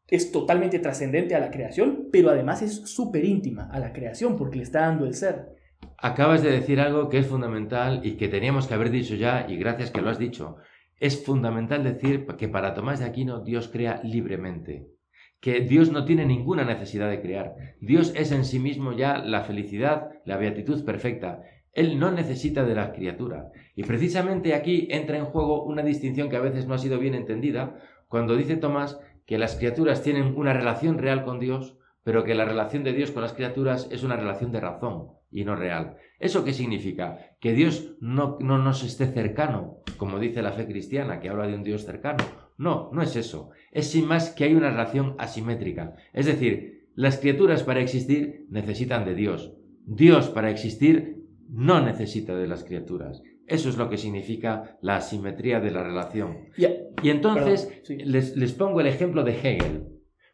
es totalmente trascendente a la creación, pero además es súper íntima a la creación porque le está dando el ser. Acabas de decir algo que es fundamental y que teníamos que haber dicho ya, y gracias que lo has dicho. Es fundamental decir que para Tomás de Aquino Dios crea libremente que Dios no tiene ninguna necesidad de crear. Dios es en sí mismo ya la felicidad, la beatitud perfecta. Él no necesita de la criatura. Y precisamente aquí entra en juego una distinción que a veces no ha sido bien entendida, cuando dice Tomás que las criaturas tienen una relación real con Dios, pero que la relación de Dios con las criaturas es una relación de razón y no real. ¿Eso qué significa? Que Dios no, no nos esté cercano, como dice la fe cristiana, que habla de un Dios cercano. No, no es eso es sin más que hay una relación asimétrica. Es decir, las criaturas para existir necesitan de Dios. Dios para existir no necesita de las criaturas. Eso es lo que significa la asimetría de la relación. Y entonces les, pongo el ejemplo de Hegel.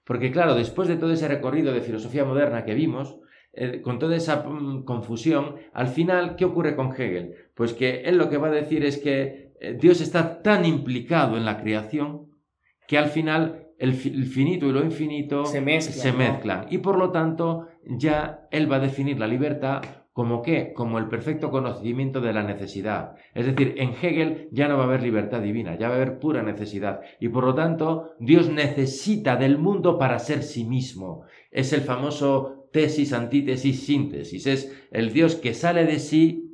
Porque claro, después de todo ese recorrido de filosofía moderna que vimos, eh, con toda esa mm, confusión, al final, ¿qué ocurre con Hegel? Pues que él lo que va a decir es que eh, Dios está tan implicado en la creación que al final el, finito y lo infinito se mezclan, y por lo tanto ya él va a definir la libertad como qué, como el perfecto conocimiento de la necesidad. Es decir, en Hegel ya no va a haber libertad divina, ya va a haber pura necesidad. Y por lo tanto, Dios necesita del mundo para ser sí mismo. Es el famoso tesis, antítesis, síntesis. Es el Dios que sale de sí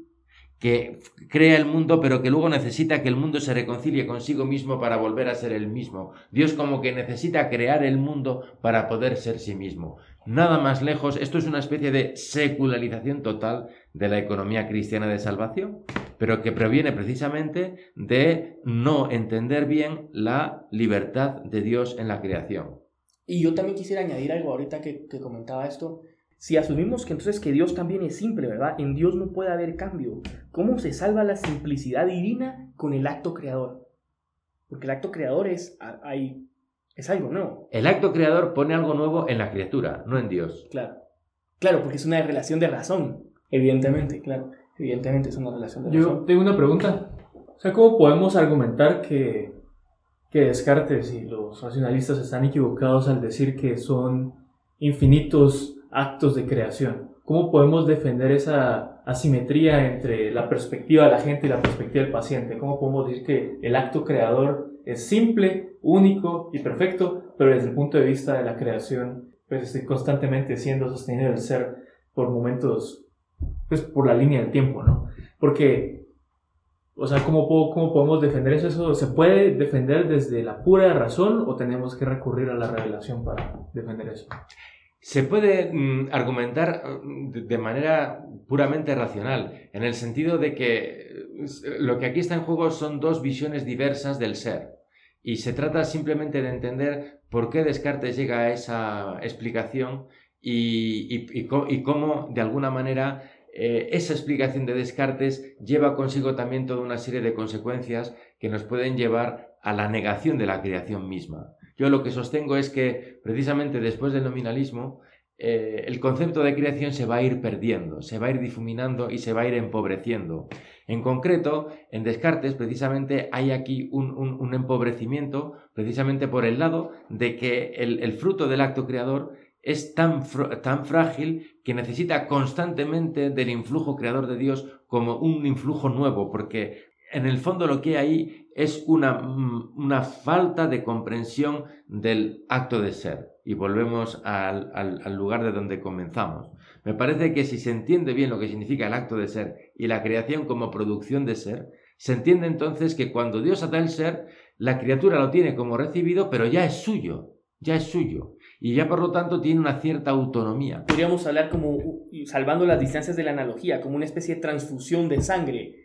que crea el mundo, pero que luego necesita que el mundo se reconcilie consigo mismo para volver a ser el mismo. Dios como que necesita crear el mundo para poder ser sí mismo. Nada más lejos, esto es una especie de secularización total de la economía cristiana de salvación, pero que proviene precisamente de no entender bien la libertad de Dios en la creación. Y yo también quisiera añadir algo ahorita que, comentaba esto. Si asumimos que entonces que Dios también es simple, ¿verdad? En Dios no puede haber cambio. ¿Cómo se salva la simplicidad divina con el acto creador? Porque el acto creador es, hay, es algo nuevo. El acto creador pone algo nuevo en la criatura, no en Dios. Claro. Claro, porque es una relación de razón. Evidentemente, claro. Evidentemente es una relación de razón. Yo tengo una pregunta. O sea, ¿cómo podemos argumentar que, que Descartes y los racionalistas están equivocados al decir que son infinitos actos de creación. ¿Cómo podemos defender esa asimetría entre la perspectiva de la gente y la perspectiva del paciente? ¿Cómo podemos decir que el acto creador es simple, único y perfecto, pero desde el punto de vista de la creación, pues estoy constantemente siendo sostenido el ser por momentos, pues por la línea del tiempo, ¿no? Porque, o sea, ¿cómo, cómo podemos defender eso? ¿Eso se puede defender desde la pura razón o tenemos que recurrir a la revelación para defender eso? Se puede mm, argumentar mm, de manera puramente racional, en el sentido de que lo que aquí está en juego son dos visiones diversas del ser. Y se trata simplemente de entender por qué Descartes llega a esa explicación y, cómo, de alguna manera, eh, esa explicación de Descartes lleva consigo también toda una serie de consecuencias que nos pueden llevar a la negación de la creación misma. Yo lo que sostengo es que precisamente después del nominalismo, eh, el concepto de creación se va a ir perdiendo, se va a ir difuminando y se va a ir empobreciendo. En concreto, en Descartes, precisamente hay aquí un, empobrecimiento, precisamente por el lado de que el, fruto del acto creador es tan, tan frágil que necesita constantemente del influjo creador de Dios como un influjo nuevo, porque en el fondo lo que hay es una, mm, una falta de comprensión del acto de ser. Y volvemos al, lugar de donde comenzamos. Me parece que si se entiende bien lo que significa el acto de ser y la creación como producción de ser, se entiende entonces que cuando Dios ata el ser, la criatura lo tiene como recibido, pero ya es suyo, ya es suyo. Y ya por lo tanto tiene una cierta autonomía. Podríamos hablar como, salvando las distancias de la analogía, como una especie de transfusión de sangre.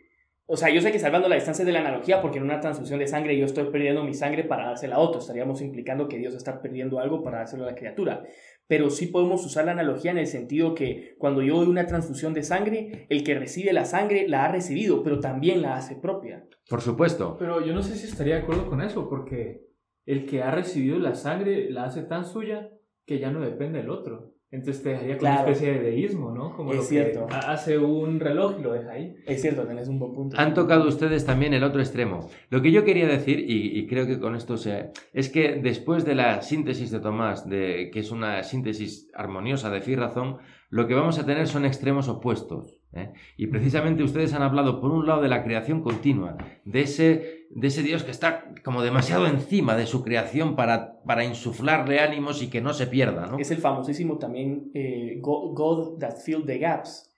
O sea, yo sé que salvando las distancias de la analogía, porque en una transfusión de sangre yo estoy perdiendo mi sangre para dársela a otro, estaríamos implicando que Dios está perdiendo algo para dárselo a la criatura pero sí podemos usar la analogía en el sentido que cuando yo doy una transfusión de sangre, el que recibe la sangre la ha recibido, pero también la hace propia. Por supuesto. Pero yo no sé si estaría de acuerdo con eso, porque el que ha recibido la sangre la hace tan suya que ya no depende del otro. Entonces te dejaría como una especie de deísmo, ¿no? Como es cierto. hace un reloj y lo deja ahí. Es cierto, tenés un buen punto. Han tocado ustedes también el otro extremo. Lo que yo quería decir, y, creo que con esto se... es que después de la síntesis de Tomás, de, que es una síntesis armoniosa de fe y razón, lo que vamos a tener son extremos opuestos. ¿Eh? Y precisamente ustedes han hablado, por un lado, de la creación continua, de ese, de ese Dios que está como demasiado encima de su creación para, para insuflarle ánimos y que no se pierda. ¿no? Es el famosísimo también eh, God, that filled the gaps.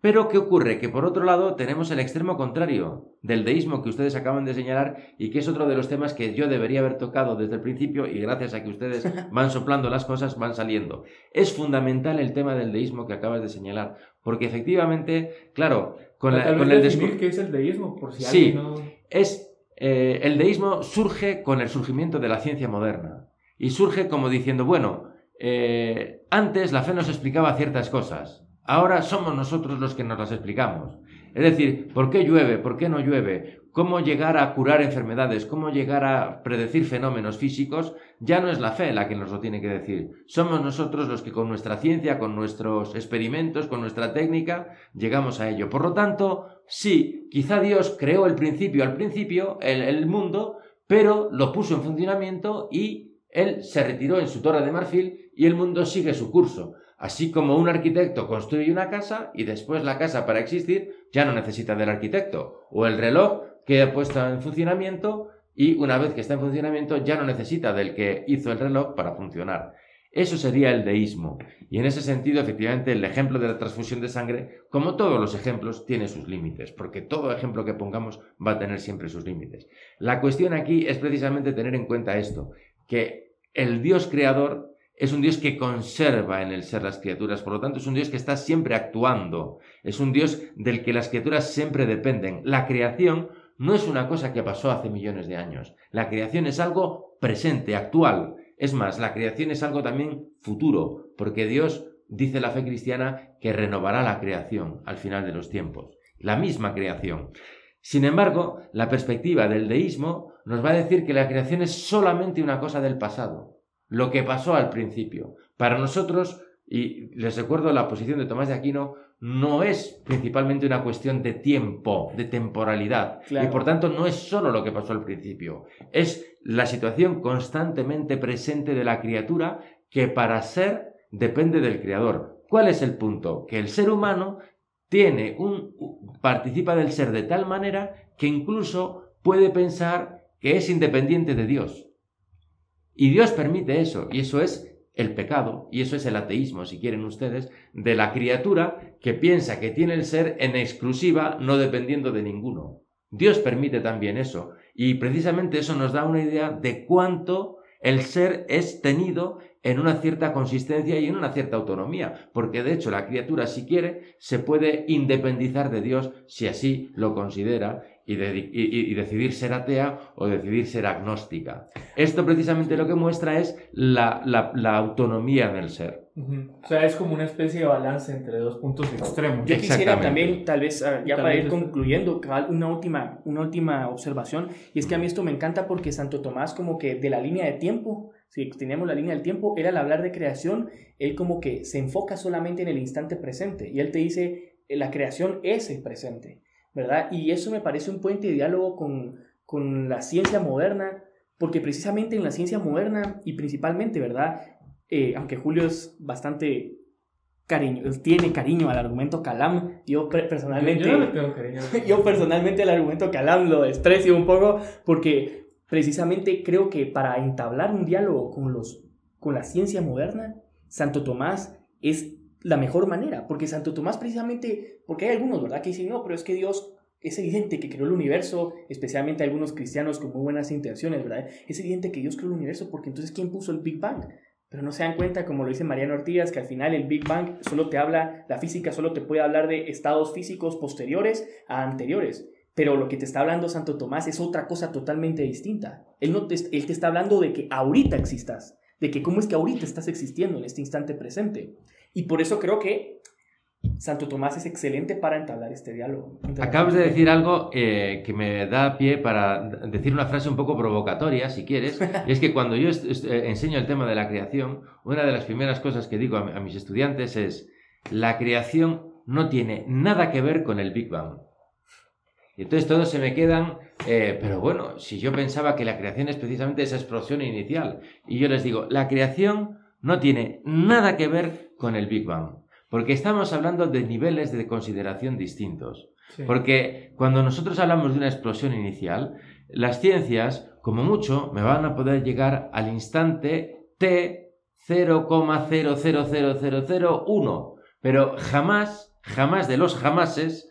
Pero ¿qué ocurre? Que por otro lado tenemos el extremo contrario del deísmo que ustedes acaban de señalar y que es otro de los temas que yo debería haber tocado desde el principio y gracias a que ustedes van soplando las cosas van saliendo. Es fundamental el tema del deísmo que acabas de señalar, porque efectivamente, claro, con, el deísmo... ¿Qué es el deísmo? Por si sí, no... es, eh, el deísmo surge con el surgimiento de la ciencia moderna y surge como diciendo, bueno, eh, antes la fe nos explicaba ciertas cosas, Ahora somos nosotros los que nos las explicamos. Es decir, ¿por qué llueve? ¿Por qué no llueve? ¿Cómo llegar a curar enfermedades? ¿Cómo llegar a predecir fenómenos físicos? Ya no es la fe la que nos lo tiene que decir. Somos nosotros los que con nuestra ciencia, con nuestros experimentos, con nuestra técnica, llegamos a ello. Por lo tanto, sí, quizá Dios creó el principio al principio, el, el mundo, pero lo puso en funcionamiento y él se retiró en su torre de marfil y el mundo sigue su curso. Así como un arquitecto construye una casa y después la casa para existir ya no necesita del arquitecto. O el reloj queda puesto en funcionamiento y una vez que está en funcionamiento ya no necesita del que hizo el reloj para funcionar. Eso sería el deísmo. Y en ese sentido, efectivamente, el ejemplo de la transfusión de sangre, como todos los ejemplos, tiene sus límites, porque todo ejemplo que pongamos va a tener siempre sus límites. La cuestión aquí es precisamente tener en cuenta esto, que el Dios creador es un Dios que conserva en el ser las criaturas, por lo tanto es un Dios que está siempre actuando, es un Dios del que las criaturas siempre dependen. La creación no es una cosa que pasó hace millones de años, la creación es algo presente, actual. Es más, la creación es algo también futuro, porque Dios dice la fe cristiana que renovará la creación al final de los tiempos, la misma creación. Sin embargo, la perspectiva del deísmo nos va a decir que la creación es solamente una cosa del pasado, lo que pasó al principio. Para nosotros, y les recuerdo la posición de Tomás de Aquino, no es principalmente una cuestión de tiempo, de temporalidad. Y por tanto no es solo lo que pasó al principio, es la situación constantemente presente de la criatura que para ser depende del creador. ¿Cuál es el punto? Que el ser humano tiene un participa del ser de tal manera que incluso puede pensar que es independiente de Dios. Y Dios permite eso, y eso es el pecado, y eso es el ateísmo, si quieren ustedes, de la criatura que piensa que tiene el ser en exclusiva, no dependiendo de ninguno. Dios permite también eso, y precisamente eso nos da una idea de cuánto el ser es tenido en una cierta consistencia y en una cierta autonomía, porque de hecho la criatura si quiere se puede independizar de Dios si así lo considera y, decidir ser atea o decidir ser agnóstica. Esto precisamente lo que muestra es la, autonomía del ser. O sea, es como una especie de balance entre dos puntos extremos. Yo quisiera también, tal vez, ah, ya para ir concluyendo, una última, una última observación, y es que a mí esto me encanta porque Santo Tomás como que de la línea de tiempo, si tenemos la línea del tiempo, él al hablar de creación, él como que se enfoca solamente en el instante presente, y él te dice, la creación es el presente. ¿verdad? Y eso me parece un puente de diálogo con, con la ciencia moderna, porque precisamente en la ciencia moderna y principalmente, ¿verdad? Eh, aunque Julio es bastante cariño, tiene cariño al argumento Calam, yo personalmente... Yo, cariño. yo personalmente el argumento Calam lo desprecio un poco porque precisamente creo que para entablar un diálogo con, los, con la ciencia moderna, Santo Tomás es la mejor manera, porque Santo Tomás precisamente, porque hay algunos, ¿verdad? Que dicen, no, pero es que Dios es evidente que creó el universo, especialmente algunos cristianos con muy buenas intenciones, ¿verdad? Es evidente que Dios creó el universo porque entonces ¿quién puso el Big Bang? Pero no se dan cuenta, como lo dice Mariano Ortigas, que al final el Big Bang solo te habla, la física solo te puede hablar de estados físicos posteriores a anteriores. Pero lo que te está hablando Santo Tomás es otra cosa totalmente distinta. Él, no te, él te está hablando de que ahorita existas, de que cómo es que ahorita estás existiendo en este instante presente. Y por eso creo que Santo Tomás es excelente para entablar este diálogo. Acabas de decir algo eh, que me da pie para decir una frase un poco provocatoria, si quieres. Y es que cuando yo eh, enseño el tema de la creación, una de las primeras cosas que digo a, mis estudiantes es, la creación no tiene nada que ver con el Big Bang. Y entonces todos se me quedan, eh, pero bueno, si yo pensaba que la creación es precisamente esa explosión inicial. Y yo les digo, la creación no tiene nada que ver con el Big Bang. Porque estamos hablando de niveles de consideración distintos. Porque cuando nosotros hablamos de una explosión inicial, las ciencias, como mucho, me van a poder llegar al instante t 0,000001, pero jamás, jamás de los jamases,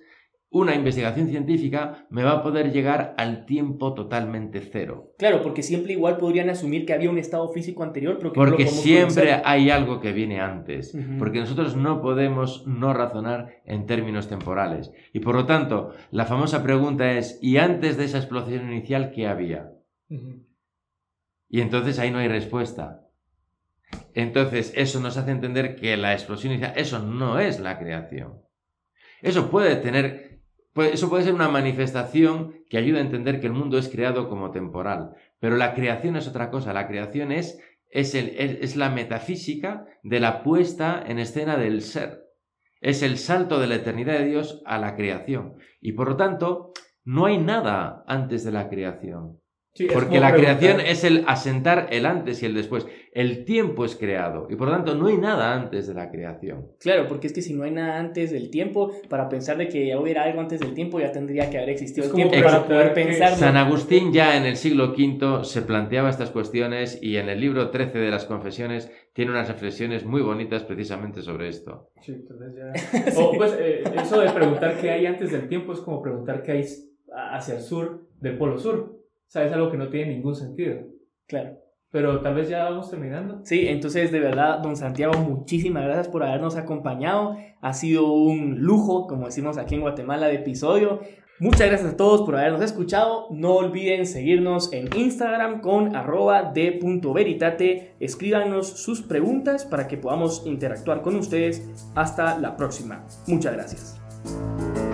una investigación científica me va a poder llegar al tiempo totalmente cero. Claro, porque siempre igual podrían asumir que había un estado físico anterior, pero que Porque siempre hay algo que viene antes, porque nosotros no podemos no razonar en términos temporales. Y por lo tanto, la famosa pregunta es, ¿y antes de esa explosión inicial qué había? Y entonces ahí no hay respuesta. Entonces, eso nos hace entender que la explosión inicial, eso no es la creación. Eso puede tener eso puede ser una manifestación que ayuda a entender que el mundo es creado como temporal, pero la creación es otra cosa, la creación es, es, el, es, la metafísica de la puesta en escena del ser, es el salto de la eternidad de Dios a la creación, y por lo tanto no hay nada antes de la creación. Porque la creación es el asentar el antes y el después. El tiempo es creado y por lo tanto no hay nada antes de la creación. Claro, porque es que si no hay nada antes del tiempo, para pensar de que hubiera algo antes del tiempo ya tendría que haber existido el tiempo para poder pensar. San Agustín ya en el siglo V se planteaba estas cuestiones y en el libro 13 de las Confesiones tiene unas reflexiones muy bonitas precisamente sobre esto. Sí, entonces ya... O pues eh, eso de preguntar qué hay antes del tiempo es como preguntar qué hay hacia el sur del polo sur. Sea, es algo que no tiene ningún sentido. Claro. Pero tal vez ya vamos terminando. Sí, entonces de verdad, don Santiago, muchísimas gracias por habernos acompañado. Ha sido un lujo, como decimos aquí en Guatemala, de episodio. Muchas gracias a todos por habernos escuchado. No olviden seguirnos en Instagram con arroba de.veritate. Escríbanos sus preguntas para que podamos interactuar con ustedes. Hasta la próxima. Muchas gracias.